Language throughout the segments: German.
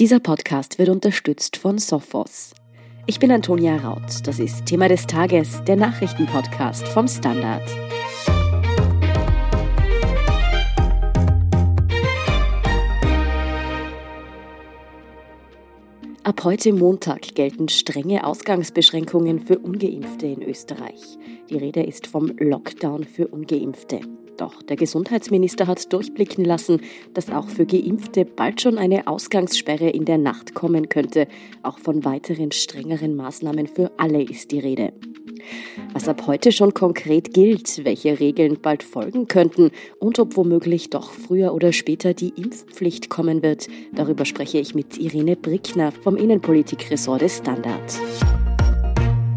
Dieser Podcast wird unterstützt von Sophos. Ich bin Antonia Raut. Das ist Thema des Tages, der Nachrichtenpodcast vom Standard. Ab heute Montag gelten strenge Ausgangsbeschränkungen für ungeimpfte in Österreich. Die Rede ist vom Lockdown für ungeimpfte. Doch der Gesundheitsminister hat durchblicken lassen, dass auch für Geimpfte bald schon eine Ausgangssperre in der Nacht kommen könnte. Auch von weiteren strengeren Maßnahmen für alle ist die Rede. Was ab heute schon konkret gilt, welche Regeln bald folgen könnten und ob womöglich doch früher oder später die Impfpflicht kommen wird, darüber spreche ich mit Irene Brickner vom Innenpolitikressort des Standard.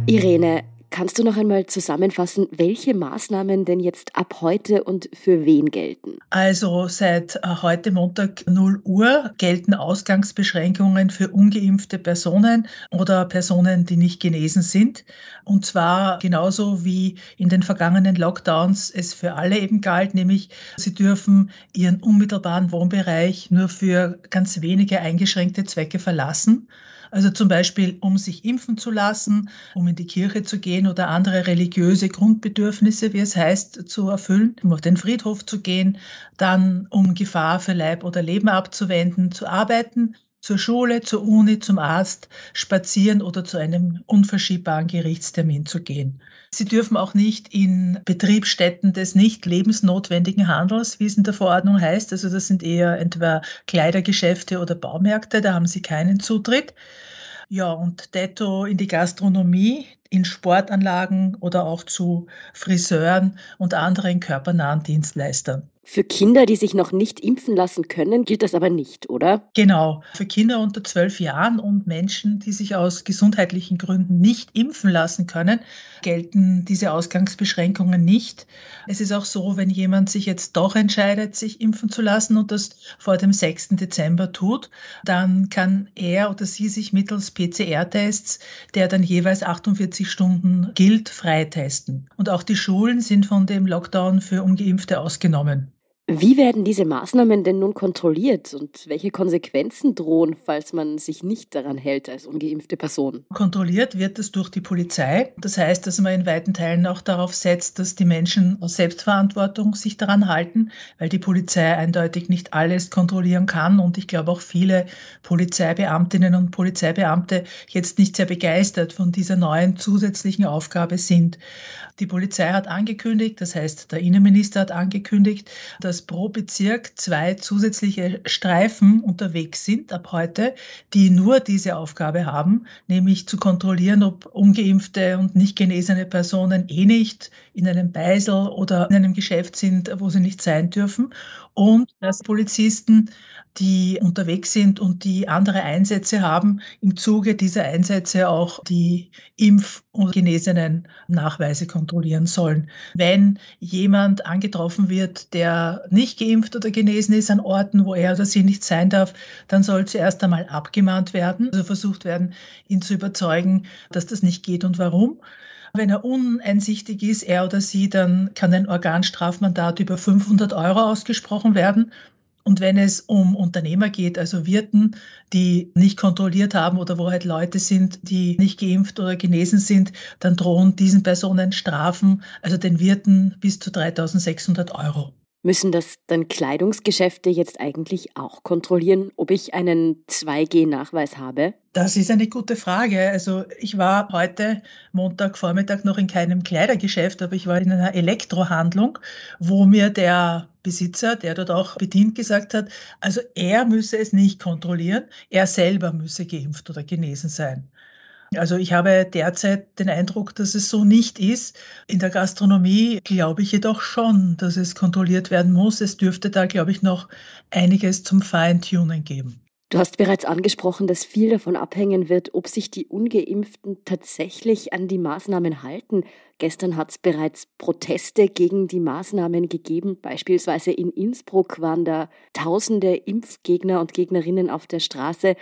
Irene, Kannst du noch einmal zusammenfassen, welche Maßnahmen denn jetzt ab heute und für wen gelten? Also seit äh, heute Montag 0 Uhr gelten Ausgangsbeschränkungen für ungeimpfte Personen oder Personen, die nicht genesen sind. Und zwar genauso wie in den vergangenen Lockdowns es für alle eben galt, nämlich sie dürfen ihren unmittelbaren Wohnbereich nur für ganz wenige eingeschränkte Zwecke verlassen. Also zum Beispiel, um sich impfen zu lassen, um in die Kirche zu gehen oder andere religiöse Grundbedürfnisse, wie es heißt, zu erfüllen, um auf den Friedhof zu gehen, dann um Gefahr für Leib oder Leben abzuwenden, zu arbeiten zur Schule, zur Uni, zum Arzt, spazieren oder zu einem unverschiebbaren Gerichtstermin zu gehen. Sie dürfen auch nicht in Betriebsstätten des nicht lebensnotwendigen Handels, wie es in der Verordnung heißt, also das sind eher entweder Kleidergeschäfte oder Baumärkte, da haben sie keinen Zutritt. Ja, und detto in die Gastronomie, in Sportanlagen oder auch zu Friseuren und anderen körpernahen Dienstleistern. Für Kinder, die sich noch nicht impfen lassen können, gilt das aber nicht, oder? Genau. Für Kinder unter zwölf Jahren und Menschen, die sich aus gesundheitlichen Gründen nicht impfen lassen können, gelten diese Ausgangsbeschränkungen nicht. Es ist auch so, wenn jemand sich jetzt doch entscheidet, sich impfen zu lassen und das vor dem 6. Dezember tut, dann kann er oder sie sich mittels PCR-Tests, der dann jeweils 48 Stunden gilt, freitesten. Und auch die Schulen sind von dem Lockdown für ungeimpfte ausgenommen. Wie werden diese Maßnahmen denn nun kontrolliert und welche Konsequenzen drohen, falls man sich nicht daran hält als ungeimpfte Person? Kontrolliert wird es durch die Polizei. Das heißt, dass man in weiten Teilen auch darauf setzt, dass die Menschen aus Selbstverantwortung sich daran halten, weil die Polizei eindeutig nicht alles kontrollieren kann. Und ich glaube auch viele Polizeibeamtinnen und Polizeibeamte jetzt nicht sehr begeistert von dieser neuen zusätzlichen Aufgabe sind. Die Polizei hat angekündigt, das heißt, der Innenminister hat angekündigt, dass pro Bezirk zwei zusätzliche Streifen unterwegs sind ab heute, die nur diese Aufgabe haben, nämlich zu kontrollieren, ob ungeimpfte und nicht genesene Personen eh nicht in einem Beisel oder in einem Geschäft sind, wo sie nicht sein dürfen. Und dass Polizisten die unterwegs sind und die andere Einsätze haben, im Zuge dieser Einsätze auch die Impf- und genesenen Nachweise kontrollieren sollen. Wenn jemand angetroffen wird, der nicht geimpft oder genesen ist an Orten, wo er oder sie nicht sein darf, dann soll zuerst einmal abgemahnt werden, also versucht werden, ihn zu überzeugen, dass das nicht geht und warum. Wenn er uneinsichtig ist, er oder sie, dann kann ein Organstrafmandat über 500 Euro ausgesprochen werden. Und wenn es um Unternehmer geht, also Wirten, die nicht kontrolliert haben oder wo halt Leute sind, die nicht geimpft oder genesen sind, dann drohen diesen Personen Strafen, also den Wirten bis zu 3600 Euro. Müssen das dann Kleidungsgeschäfte jetzt eigentlich auch kontrollieren, ob ich einen 2G-Nachweis habe? Das ist eine gute Frage. Also ich war heute Montagvormittag noch in keinem Kleidergeschäft, aber ich war in einer Elektrohandlung, wo mir der Besitzer, der dort auch bedient, gesagt hat, also er müsse es nicht kontrollieren, er selber müsse geimpft oder genesen sein. Also ich habe derzeit den Eindruck, dass es so nicht ist. In der Gastronomie glaube ich jedoch schon, dass es kontrolliert werden muss. Es dürfte da, glaube ich, noch einiges zum Feintunen geben. Du hast bereits angesprochen, dass viel davon abhängen wird, ob sich die ungeimpften tatsächlich an die Maßnahmen halten. Gestern hat es bereits Proteste gegen die Maßnahmen gegeben. Beispielsweise in Innsbruck waren da tausende Impfgegner und Gegnerinnen auf der Straße.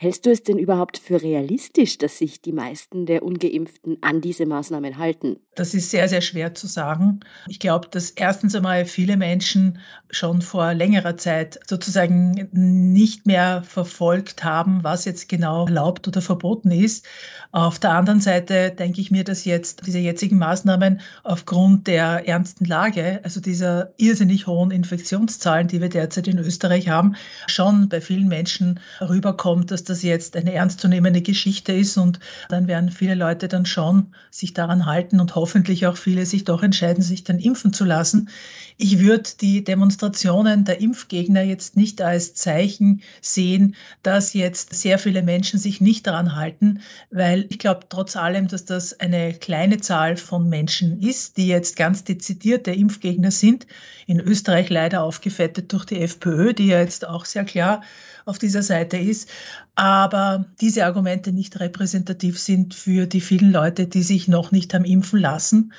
Hältst du es denn überhaupt für realistisch, dass sich die meisten der ungeimpften an diese Maßnahmen halten? Das ist sehr, sehr schwer zu sagen. Ich glaube, dass erstens einmal viele Menschen schon vor längerer Zeit sozusagen nicht mehr verfolgt haben, was jetzt genau erlaubt oder verboten ist. Auf der anderen Seite denke ich mir, dass jetzt diese jetzigen Maßnahmen aufgrund der ernsten Lage, also dieser irrsinnig hohen Infektionszahlen, die wir derzeit in Österreich haben, schon bei vielen Menschen rüberkommt, dass das jetzt eine ernstzunehmende Geschichte ist und dann werden viele Leute dann schon sich daran halten und hoffentlich auch viele sich doch entscheiden, sich dann impfen zu lassen. Ich würde die Demonstrationen der Impfgegner jetzt nicht als Zeichen sehen, dass jetzt sehr viele Menschen sich nicht daran halten, weil ich glaube trotz allem, dass das eine kleine Zahl von Menschen ist, die jetzt ganz dezidiert der Impfgegner sind. In Österreich leider aufgefettet durch die FPÖ, die ja jetzt auch sehr klar auf dieser Seite ist, aber diese Argumente nicht repräsentativ sind für die vielen Leute, die sich noch nicht haben impfen lassen.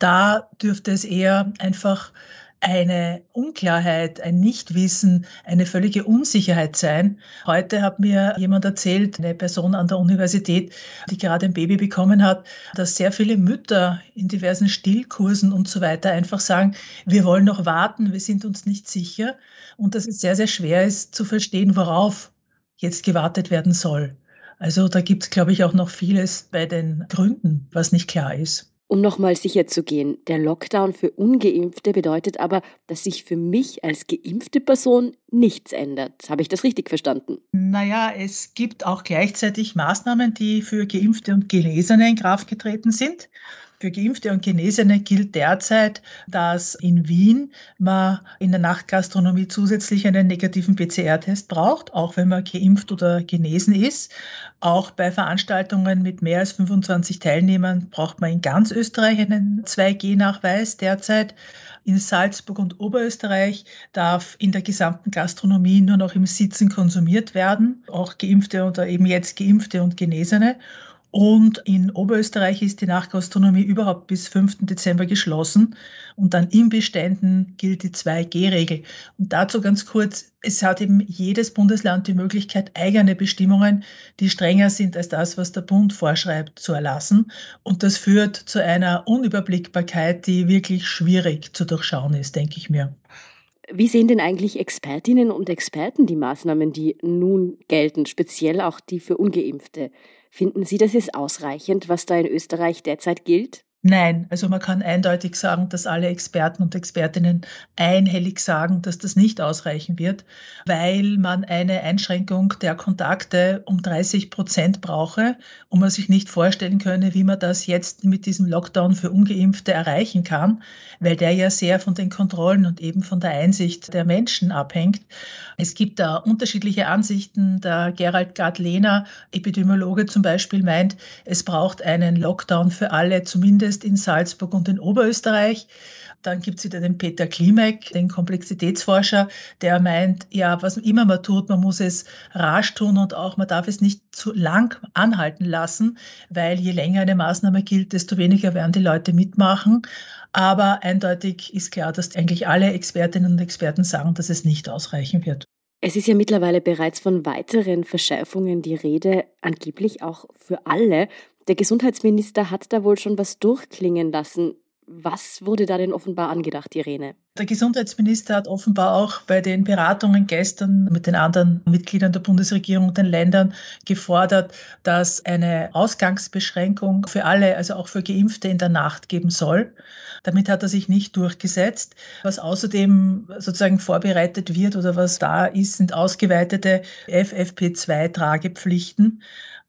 Da dürfte es eher einfach eine Unklarheit, ein Nichtwissen, eine völlige Unsicherheit sein. Heute hat mir jemand erzählt, eine Person an der Universität, die gerade ein Baby bekommen hat, dass sehr viele Mütter in diversen Stillkursen und so weiter einfach sagen, wir wollen noch warten, wir sind uns nicht sicher und dass es sehr, sehr schwer ist zu verstehen, worauf jetzt gewartet werden soll. Also da gibt es, glaube ich, auch noch vieles bei den Gründen, was nicht klar ist. Um nochmal sicher zu gehen, der Lockdown für ungeimpfte bedeutet aber, dass sich für mich als geimpfte Person nichts ändert. Habe ich das richtig verstanden? Naja, es gibt auch gleichzeitig Maßnahmen, die für geimpfte und Gelesene in Kraft getreten sind. Für Geimpfte und Genesene gilt derzeit, dass in Wien man in der Nachtgastronomie zusätzlich einen negativen PCR-Test braucht, auch wenn man geimpft oder genesen ist. Auch bei Veranstaltungen mit mehr als 25 Teilnehmern braucht man in ganz Österreich einen 2G-Nachweis derzeit. In Salzburg und Oberösterreich darf in der gesamten Gastronomie nur noch im Sitzen konsumiert werden, auch Geimpfte oder eben jetzt Geimpfte und Genesene. Und in Oberösterreich ist die Nachgastronomie überhaupt bis 5. Dezember geschlossen. Und dann in Beständen gilt die 2G-Regel. Und dazu ganz kurz, es hat eben jedes Bundesland die Möglichkeit, eigene Bestimmungen, die strenger sind als das, was der Bund vorschreibt, zu erlassen. Und das führt zu einer Unüberblickbarkeit, die wirklich schwierig zu durchschauen ist, denke ich mir. Wie sehen denn eigentlich Expertinnen und Experten die Maßnahmen, die nun gelten, speziell auch die für ungeimpfte? Finden Sie, das ist ausreichend, was da in Österreich derzeit gilt? Nein, also man kann eindeutig sagen, dass alle Experten und Expertinnen einhellig sagen, dass das nicht ausreichen wird, weil man eine Einschränkung der Kontakte um 30 Prozent brauche und man sich nicht vorstellen könne, wie man das jetzt mit diesem Lockdown für ungeimpfte erreichen kann, weil der ja sehr von den Kontrollen und eben von der Einsicht der Menschen abhängt. Es gibt da unterschiedliche Ansichten. Der Gerald Gard-Lehner, Epidemiologe zum Beispiel, meint, es braucht einen Lockdown für alle, zumindest zumindest in Salzburg und in Oberösterreich. Dann gibt es wieder den Peter Klimek, den Komplexitätsforscher, der meint, ja, was immer man tut, man muss es rasch tun und auch man darf es nicht zu lang anhalten lassen, weil je länger eine Maßnahme gilt, desto weniger werden die Leute mitmachen. Aber eindeutig ist klar, dass eigentlich alle Expertinnen und Experten sagen, dass es nicht ausreichen wird. Es ist ja mittlerweile bereits von weiteren Verschärfungen die Rede, angeblich auch für alle. Der Gesundheitsminister hat da wohl schon was durchklingen lassen. Was wurde da denn offenbar angedacht, Irene? Der Gesundheitsminister hat offenbar auch bei den Beratungen gestern mit den anderen Mitgliedern der Bundesregierung und den Ländern gefordert, dass eine Ausgangsbeschränkung für alle, also auch für Geimpfte in der Nacht geben soll. Damit hat er sich nicht durchgesetzt. Was außerdem sozusagen vorbereitet wird oder was da ist, sind ausgeweitete FFP2-Tragepflichten.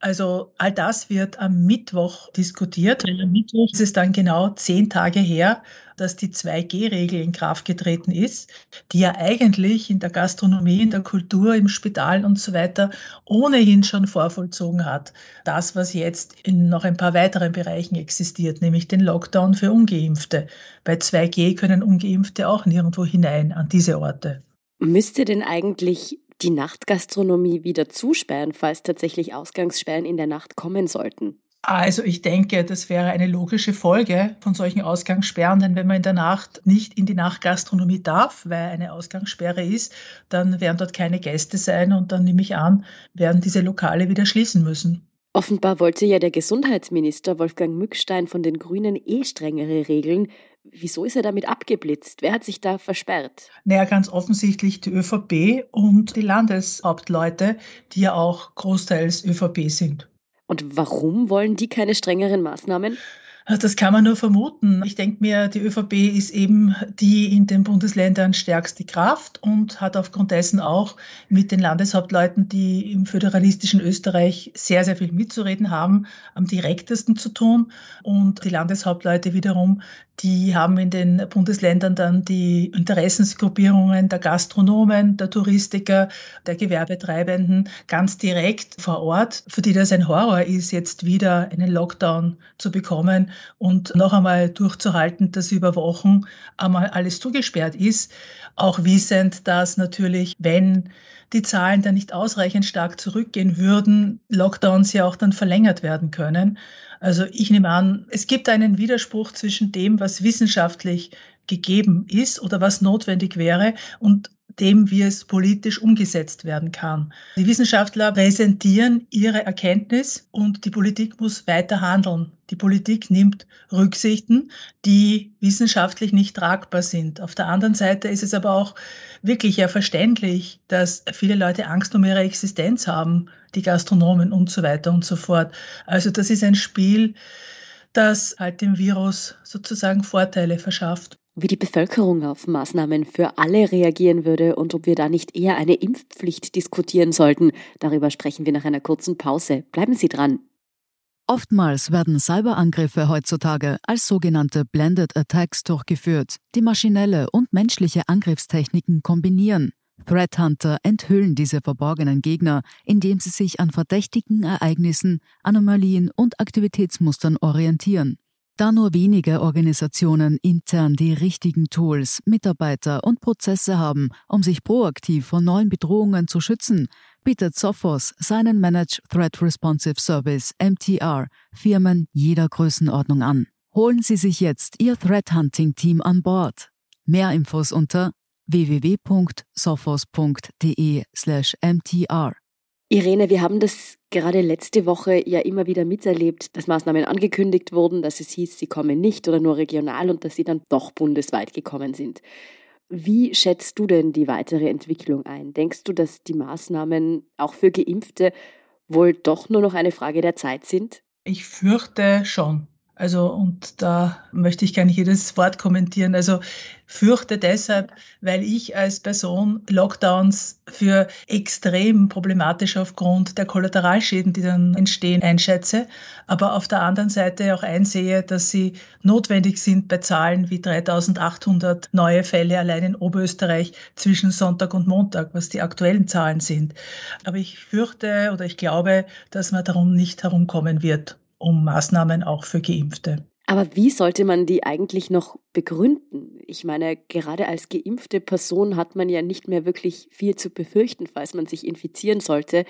Also all das wird am Mittwoch diskutiert. Weil am Mittwoch ist es dann genau zehn Tage her, dass die 2G-Regel in Kraft getreten ist, die ja eigentlich in der Gastronomie, in der Kultur, im Spital und so weiter ohnehin schon vorvollzogen hat. Das, was jetzt in noch ein paar weiteren Bereichen existiert, nämlich den Lockdown für Ungeimpfte. Bei 2G können Ungeimpfte auch nirgendwo hinein an diese Orte. Müsste denn eigentlich die Nachtgastronomie wieder zusperren, falls tatsächlich Ausgangssperren in der Nacht kommen sollten? Also ich denke, das wäre eine logische Folge von solchen Ausgangssperren, denn wenn man in der Nacht nicht in die Nachtgastronomie darf, weil eine Ausgangssperre ist, dann werden dort keine Gäste sein und dann nehme ich an, werden diese Lokale wieder schließen müssen. Offenbar wollte ja der Gesundheitsminister Wolfgang Mückstein von den Grünen eh strengere Regeln. Wieso ist er damit abgeblitzt? Wer hat sich da versperrt? Naja, ganz offensichtlich die ÖVP und die Landeshauptleute, die ja auch großteils ÖVP sind. Und warum wollen die keine strengeren Maßnahmen? Das kann man nur vermuten. Ich denke mir, die ÖVP ist eben die in den Bundesländern stärkste Kraft und hat aufgrund dessen auch mit den Landeshauptleuten, die im föderalistischen Österreich sehr, sehr viel mitzureden haben, am direktesten zu tun. Und die Landeshauptleute wiederum, die haben in den Bundesländern dann die Interessensgruppierungen der Gastronomen, der Touristiker, der Gewerbetreibenden ganz direkt vor Ort, für die das ein Horror ist, jetzt wieder einen Lockdown zu bekommen und noch einmal durchzuhalten, dass über Wochen einmal alles zugesperrt ist, auch wissend, dass natürlich, wenn die Zahlen dann nicht ausreichend stark zurückgehen würden, Lockdowns ja auch dann verlängert werden können. Also ich nehme an, es gibt einen Widerspruch zwischen dem, was wissenschaftlich gegeben ist oder was notwendig wäre und dem, wie es politisch umgesetzt werden kann. Die Wissenschaftler präsentieren ihre Erkenntnis und die Politik muss weiter handeln. Die Politik nimmt Rücksichten, die wissenschaftlich nicht tragbar sind. Auf der anderen Seite ist es aber auch wirklich ja verständlich, dass viele Leute Angst um ihre Existenz haben, die Gastronomen und so weiter und so fort. Also das ist ein Spiel, das halt dem Virus sozusagen Vorteile verschafft wie die Bevölkerung auf Maßnahmen für alle reagieren würde und ob wir da nicht eher eine Impfpflicht diskutieren sollten. Darüber sprechen wir nach einer kurzen Pause. Bleiben Sie dran. Oftmals werden Cyberangriffe heutzutage als sogenannte Blended Attacks durchgeführt, die maschinelle und menschliche Angriffstechniken kombinieren. Threat Hunter enthüllen diese verborgenen Gegner, indem sie sich an verdächtigen Ereignissen, Anomalien und Aktivitätsmustern orientieren. Da nur wenige Organisationen intern die richtigen Tools, Mitarbeiter und Prozesse haben, um sich proaktiv vor neuen Bedrohungen zu schützen, bietet Sophos seinen Managed Threat Responsive Service MTR Firmen jeder Größenordnung an. Holen Sie sich jetzt Ihr Threat Hunting Team an Bord. Mehr Infos unter www.sophos.de/mtr. Irene, wir haben das gerade letzte Woche ja immer wieder miterlebt, dass Maßnahmen angekündigt wurden, dass es hieß, sie kommen nicht oder nur regional und dass sie dann doch bundesweit gekommen sind. Wie schätzt du denn die weitere Entwicklung ein? Denkst du, dass die Maßnahmen auch für Geimpfte wohl doch nur noch eine Frage der Zeit sind? Ich fürchte schon. Also, und da möchte ich gar nicht jedes Wort kommentieren. Also, fürchte deshalb, weil ich als Person Lockdowns für extrem problematisch aufgrund der Kollateralschäden, die dann entstehen, einschätze. Aber auf der anderen Seite auch einsehe, dass sie notwendig sind bei Zahlen wie 3800 neue Fälle allein in Oberösterreich zwischen Sonntag und Montag, was die aktuellen Zahlen sind. Aber ich fürchte oder ich glaube, dass man darum nicht herumkommen wird um Maßnahmen auch für Geimpfte. Aber wie sollte man die eigentlich noch begründen? Ich meine, gerade als geimpfte Person hat man ja nicht mehr wirklich viel zu befürchten, falls man sich infizieren sollte.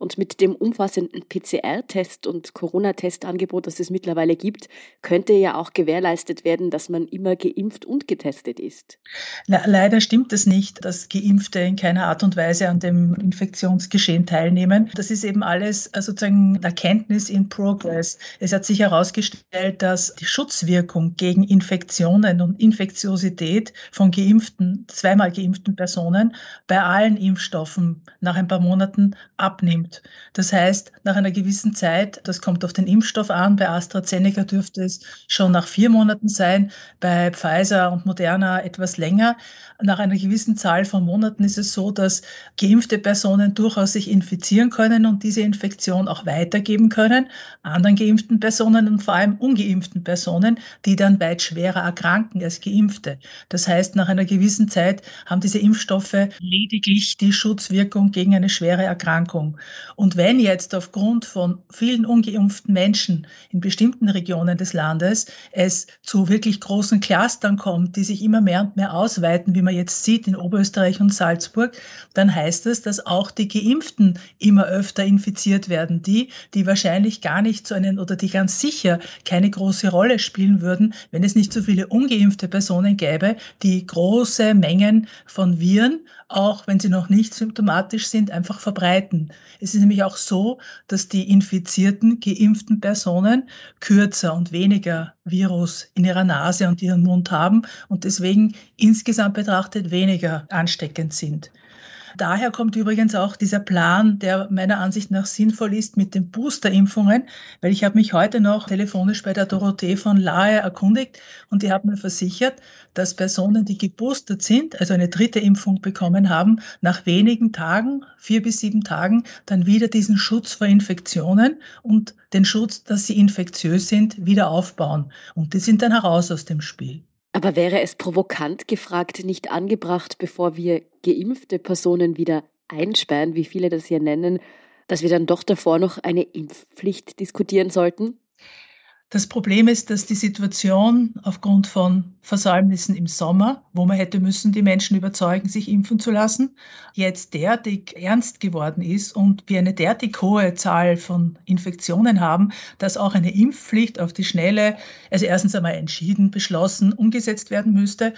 Und mit dem umfassenden PCR-Test und Corona-Testangebot, das es mittlerweile gibt, könnte ja auch gewährleistet werden, dass man immer geimpft und getestet ist. Na, leider stimmt es nicht, dass Geimpfte in keiner Art und Weise an dem Infektionsgeschehen teilnehmen. Das ist eben alles äh, sozusagen Erkenntnis in Progress. Es hat sich herausgestellt, dass die Schutzwirkung gegen Infektionen und Infektiosität von geimpften, zweimal geimpften Personen bei allen Impfstoffen nach ein paar Monaten abnimmt nimmt. Das heißt, nach einer gewissen Zeit, das kommt auf den Impfstoff an, bei AstraZeneca dürfte es schon nach vier Monaten sein, bei Pfizer und Moderna etwas länger. Nach einer gewissen Zahl von Monaten ist es so, dass geimpfte Personen durchaus sich infizieren können und diese Infektion auch weitergeben können, anderen geimpften Personen und vor allem ungeimpften Personen, die dann weit schwerer erkranken als geimpfte. Das heißt, nach einer gewissen Zeit haben diese Impfstoffe lediglich die Schutzwirkung gegen eine schwere Erkrankung. Und wenn jetzt aufgrund von vielen ungeimpften Menschen in bestimmten Regionen des Landes es zu wirklich großen Clustern kommt, die sich immer mehr und mehr ausweiten, wie man jetzt sieht in Oberösterreich und Salzburg, dann heißt es, dass auch die Geimpften immer öfter infiziert werden. Die, die wahrscheinlich gar nicht so einen oder die ganz sicher keine große Rolle spielen würden, wenn es nicht so viele ungeimpfte Personen gäbe, die große Mengen von Viren, auch wenn sie noch nicht symptomatisch sind, einfach verbreiten. Es ist nämlich auch so, dass die infizierten, geimpften Personen kürzer und weniger Virus in ihrer Nase und ihrem Mund haben und deswegen insgesamt betrachtet weniger ansteckend sind. Daher kommt übrigens auch dieser Plan, der meiner Ansicht nach sinnvoll ist mit den Boosterimpfungen, weil ich habe mich heute noch telefonisch bei der Dorothee von Lahe erkundigt und die hat mir versichert, dass Personen, die geboostert sind, also eine dritte Impfung bekommen haben, nach wenigen Tagen, vier bis sieben Tagen, dann wieder diesen Schutz vor Infektionen und den Schutz, dass sie infektiös sind, wieder aufbauen. Und die sind dann heraus aus dem Spiel. Aber wäre es provokant gefragt, nicht angebracht, bevor wir geimpfte Personen wieder einsperren, wie viele das hier nennen, dass wir dann doch davor noch eine Impfpflicht diskutieren sollten? Das Problem ist, dass die Situation aufgrund von Versäumnissen im Sommer, wo man hätte müssen, die Menschen überzeugen, sich impfen zu lassen, jetzt derartig ernst geworden ist und wir eine derartig hohe Zahl von Infektionen haben, dass auch eine Impfpflicht auf die Schnelle, also erstens einmal entschieden, beschlossen, umgesetzt werden müsste.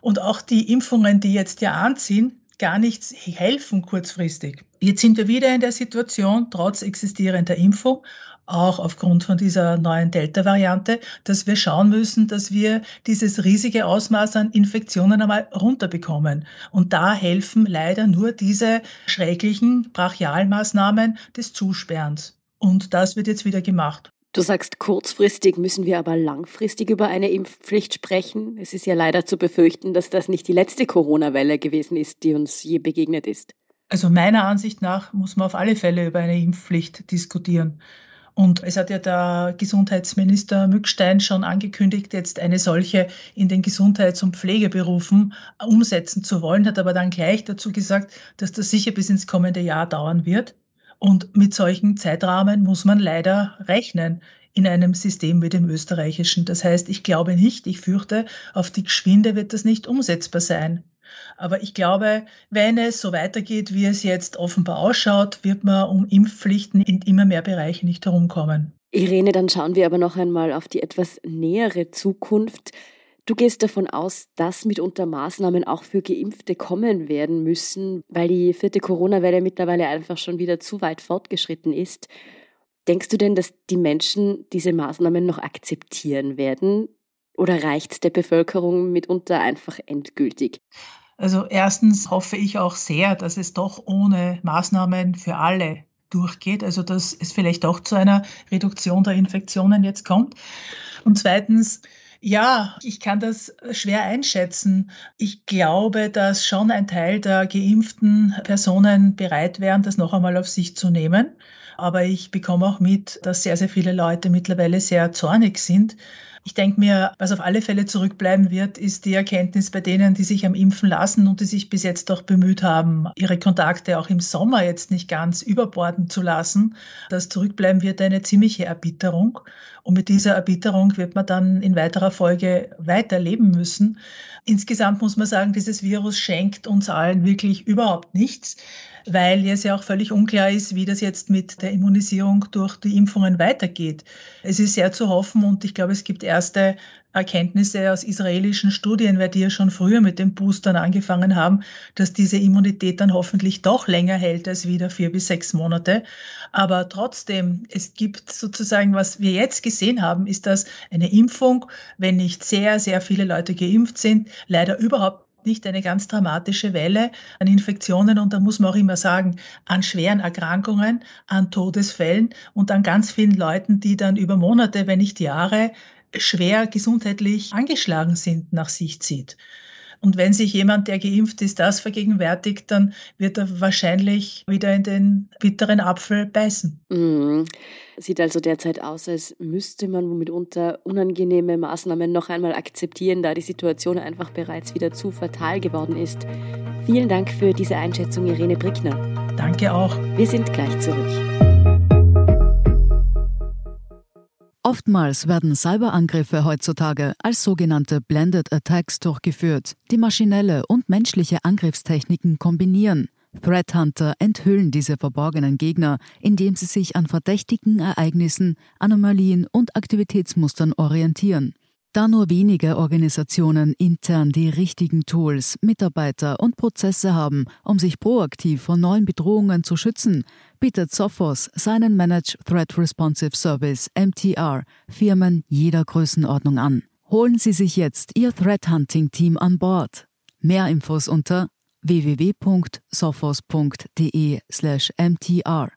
Und auch die Impfungen, die jetzt ja anziehen, gar nichts helfen kurzfristig. Jetzt sind wir wieder in der Situation, trotz existierender Impfung, auch aufgrund von dieser neuen Delta-Variante, dass wir schauen müssen, dass wir dieses riesige Ausmaß an Infektionen einmal runterbekommen. Und da helfen leider nur diese schrecklichen Brachialmaßnahmen des Zusperrens. Und das wird jetzt wieder gemacht. Du sagst, kurzfristig müssen wir aber langfristig über eine Impfpflicht sprechen. Es ist ja leider zu befürchten, dass das nicht die letzte Corona-Welle gewesen ist, die uns je begegnet ist. Also meiner Ansicht nach muss man auf alle Fälle über eine Impfpflicht diskutieren. Und es hat ja der Gesundheitsminister Mückstein schon angekündigt, jetzt eine solche in den Gesundheits- und Pflegeberufen umsetzen zu wollen, hat aber dann gleich dazu gesagt, dass das sicher bis ins kommende Jahr dauern wird. Und mit solchen Zeitrahmen muss man leider rechnen in einem System wie dem österreichischen. Das heißt, ich glaube nicht, ich fürchte, auf die Geschwinde wird das nicht umsetzbar sein. Aber ich glaube, wenn es so weitergeht, wie es jetzt offenbar ausschaut, wird man um Impfpflichten in immer mehr Bereichen nicht herumkommen. Irene, dann schauen wir aber noch einmal auf die etwas nähere Zukunft. Du gehst davon aus, dass mitunter Maßnahmen auch für Geimpfte kommen werden müssen, weil die vierte Corona-Welle mittlerweile einfach schon wieder zu weit fortgeschritten ist. Denkst du denn, dass die Menschen diese Maßnahmen noch akzeptieren werden? Oder reicht es der Bevölkerung mitunter einfach endgültig? Also erstens hoffe ich auch sehr, dass es doch ohne Maßnahmen für alle durchgeht, also dass es vielleicht auch zu einer Reduktion der Infektionen jetzt kommt. Und zweitens, ja, ich kann das schwer einschätzen. Ich glaube, dass schon ein Teil der geimpften Personen bereit wären, das noch einmal auf sich zu nehmen. Aber ich bekomme auch mit, dass sehr, sehr viele Leute mittlerweile sehr zornig sind ich denke mir, was auf alle Fälle zurückbleiben wird, ist die Erkenntnis bei denen, die sich am Impfen lassen und die sich bis jetzt doch bemüht haben, ihre Kontakte auch im Sommer jetzt nicht ganz überborden zu lassen. Das zurückbleiben wird eine ziemliche Erbitterung. Und mit dieser Erbitterung wird man dann in weiterer Folge weiterleben müssen. Insgesamt muss man sagen, dieses Virus schenkt uns allen wirklich überhaupt nichts weil es ja auch völlig unklar ist, wie das jetzt mit der Immunisierung durch die Impfungen weitergeht. Es ist sehr zu hoffen und ich glaube, es gibt erste Erkenntnisse aus israelischen Studien, weil die ja schon früher mit den Boostern angefangen haben, dass diese Immunität dann hoffentlich doch länger hält als wieder vier bis sechs Monate. Aber trotzdem, es gibt sozusagen, was wir jetzt gesehen haben, ist, dass eine Impfung, wenn nicht sehr, sehr viele Leute geimpft sind, leider überhaupt nicht eine ganz dramatische Welle an Infektionen und da muss man auch immer sagen, an schweren Erkrankungen, an Todesfällen und an ganz vielen Leuten, die dann über Monate, wenn nicht Jahre schwer gesundheitlich angeschlagen sind, nach sich zieht. Und wenn sich jemand, der geimpft ist, das vergegenwärtigt, dann wird er wahrscheinlich wieder in den bitteren Apfel beißen. Mhm. Sieht also derzeit aus, als müsste man mitunter unangenehme Maßnahmen noch einmal akzeptieren, da die Situation einfach bereits wieder zu fatal geworden ist. Vielen Dank für diese Einschätzung, Irene Brickner. Danke auch. Wir sind gleich zurück. Oftmals werden Cyberangriffe heutzutage als sogenannte Blended Attacks durchgeführt, die maschinelle und menschliche Angriffstechniken kombinieren. Threat Hunter enthüllen diese verborgenen Gegner, indem sie sich an verdächtigen Ereignissen, Anomalien und Aktivitätsmustern orientieren. Da nur wenige Organisationen intern die richtigen Tools, Mitarbeiter und Prozesse haben, um sich proaktiv vor neuen Bedrohungen zu schützen, bietet Sophos seinen Managed Threat Responsive Service MTR Firmen jeder Größenordnung an. Holen Sie sich jetzt Ihr Threat Hunting Team an Bord. Mehr Infos unter www.sophos.de/mtr.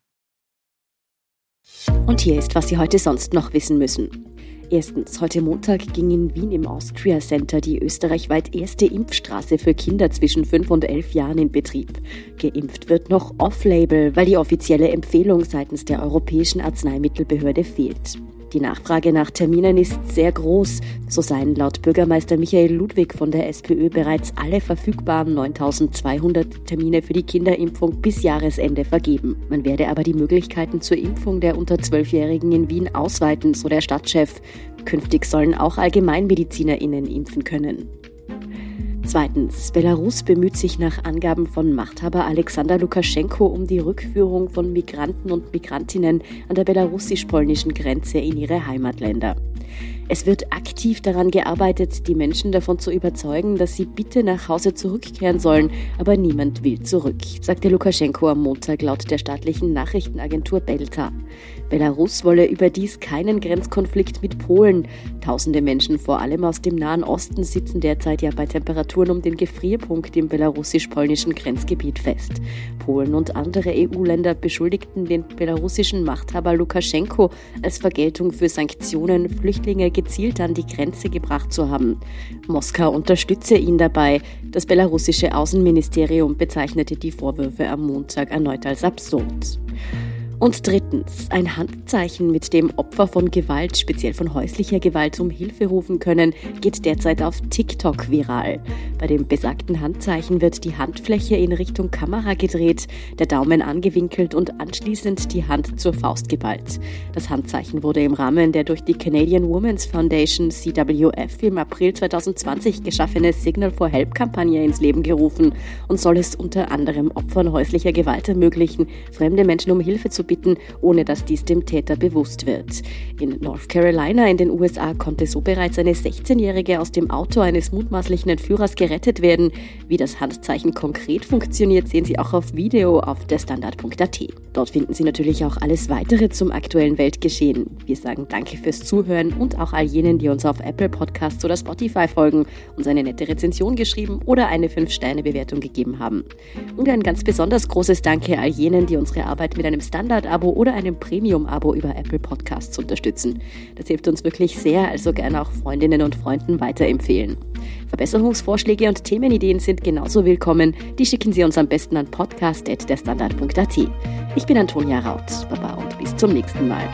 Und hier ist, was Sie heute sonst noch wissen müssen. Erstens, heute Montag ging in Wien im Austria Center die österreichweit erste Impfstraße für Kinder zwischen 5 und 11 Jahren in Betrieb. Geimpft wird noch off-label, weil die offizielle Empfehlung seitens der Europäischen Arzneimittelbehörde fehlt. Die Nachfrage nach Terminen ist sehr groß. So seien laut Bürgermeister Michael Ludwig von der SPÖ bereits alle verfügbaren 9200 Termine für die Kinderimpfung bis Jahresende vergeben. Man werde aber die Möglichkeiten zur Impfung der unter 12-Jährigen in Wien ausweiten, so der Stadtchef. Künftig sollen auch AllgemeinmedizinerInnen impfen können. Zweitens, Belarus bemüht sich nach Angaben von Machthaber Alexander Lukaschenko um die Rückführung von Migranten und Migrantinnen an der belarussisch-polnischen Grenze in ihre Heimatländer. Es wird aktiv daran gearbeitet, die Menschen davon zu überzeugen, dass sie bitte nach Hause zurückkehren sollen, aber niemand will zurück, sagte Lukaschenko am Montag laut der staatlichen Nachrichtenagentur Belta. Belarus wolle überdies keinen Grenzkonflikt mit Polen. Tausende Menschen, vor allem aus dem Nahen Osten, sitzen derzeit ja bei Temperaturen um den Gefrierpunkt im belarussisch-polnischen Grenzgebiet fest. Polen und andere EU-Länder beschuldigten den belarussischen Machthaber Lukaschenko als Vergeltung für Sanktionen Flüchtlinge gezielt an die Grenze gebracht zu haben. Moskau unterstütze ihn dabei. Das belarussische Außenministerium bezeichnete die Vorwürfe am Montag erneut als absurd. Und drittens, ein Handzeichen, mit dem Opfer von Gewalt, speziell von häuslicher Gewalt, um Hilfe rufen können, geht derzeit auf TikTok viral. Bei dem besagten Handzeichen wird die Handfläche in Richtung Kamera gedreht, der Daumen angewinkelt und anschließend die Hand zur Faust geballt. Das Handzeichen wurde im Rahmen der durch die Canadian Women's Foundation CWF im April 2020 geschaffene Signal for Help Kampagne ins Leben gerufen und soll es unter anderem Opfern häuslicher Gewalt ermöglichen, fremde Menschen um Hilfe zu bitten bitten, ohne dass dies dem Täter bewusst wird. In North Carolina in den USA konnte so bereits eine 16-Jährige aus dem Auto eines mutmaßlichen Entführers gerettet werden. Wie das Handzeichen konkret funktioniert, sehen Sie auch auf Video auf der Standard.at. Dort finden Sie natürlich auch alles weitere zum aktuellen Weltgeschehen. Wir sagen danke fürs Zuhören und auch all jenen, die uns auf Apple Podcasts oder Spotify folgen, uns eine nette Rezension geschrieben oder eine 5-Sterne-Bewertung gegeben haben. Und ein ganz besonders großes Danke all jenen, die unsere Arbeit mit einem Standard Standard-Abo oder einem Premium-Abo über Apple Podcasts unterstützen. Das hilft uns wirklich sehr, also gerne auch Freundinnen und Freunden weiterempfehlen. Verbesserungsvorschläge und Themenideen sind genauso willkommen. Die schicken Sie uns am besten an podcast.derstandard.at. Ich bin Antonia Raut. Baba und bis zum nächsten Mal.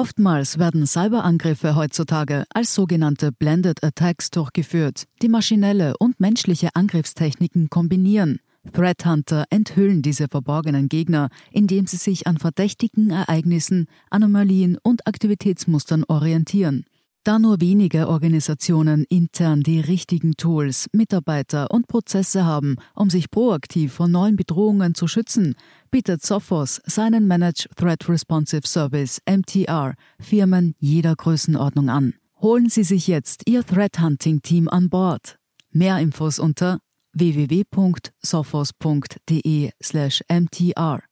Oftmals werden Cyberangriffe heutzutage als sogenannte Blended Attacks durchgeführt, die maschinelle und menschliche Angriffstechniken kombinieren. Threat Hunter enthüllen diese verborgenen Gegner, indem sie sich an verdächtigen Ereignissen, Anomalien und Aktivitätsmustern orientieren. Da nur wenige Organisationen intern die richtigen Tools, Mitarbeiter und Prozesse haben, um sich proaktiv vor neuen Bedrohungen zu schützen, bietet Sophos seinen Managed Threat Responsive Service MTR Firmen jeder Größenordnung an. Holen Sie sich jetzt Ihr Threat Hunting Team an Bord. Mehr Infos unter www.sophos.de/mtr.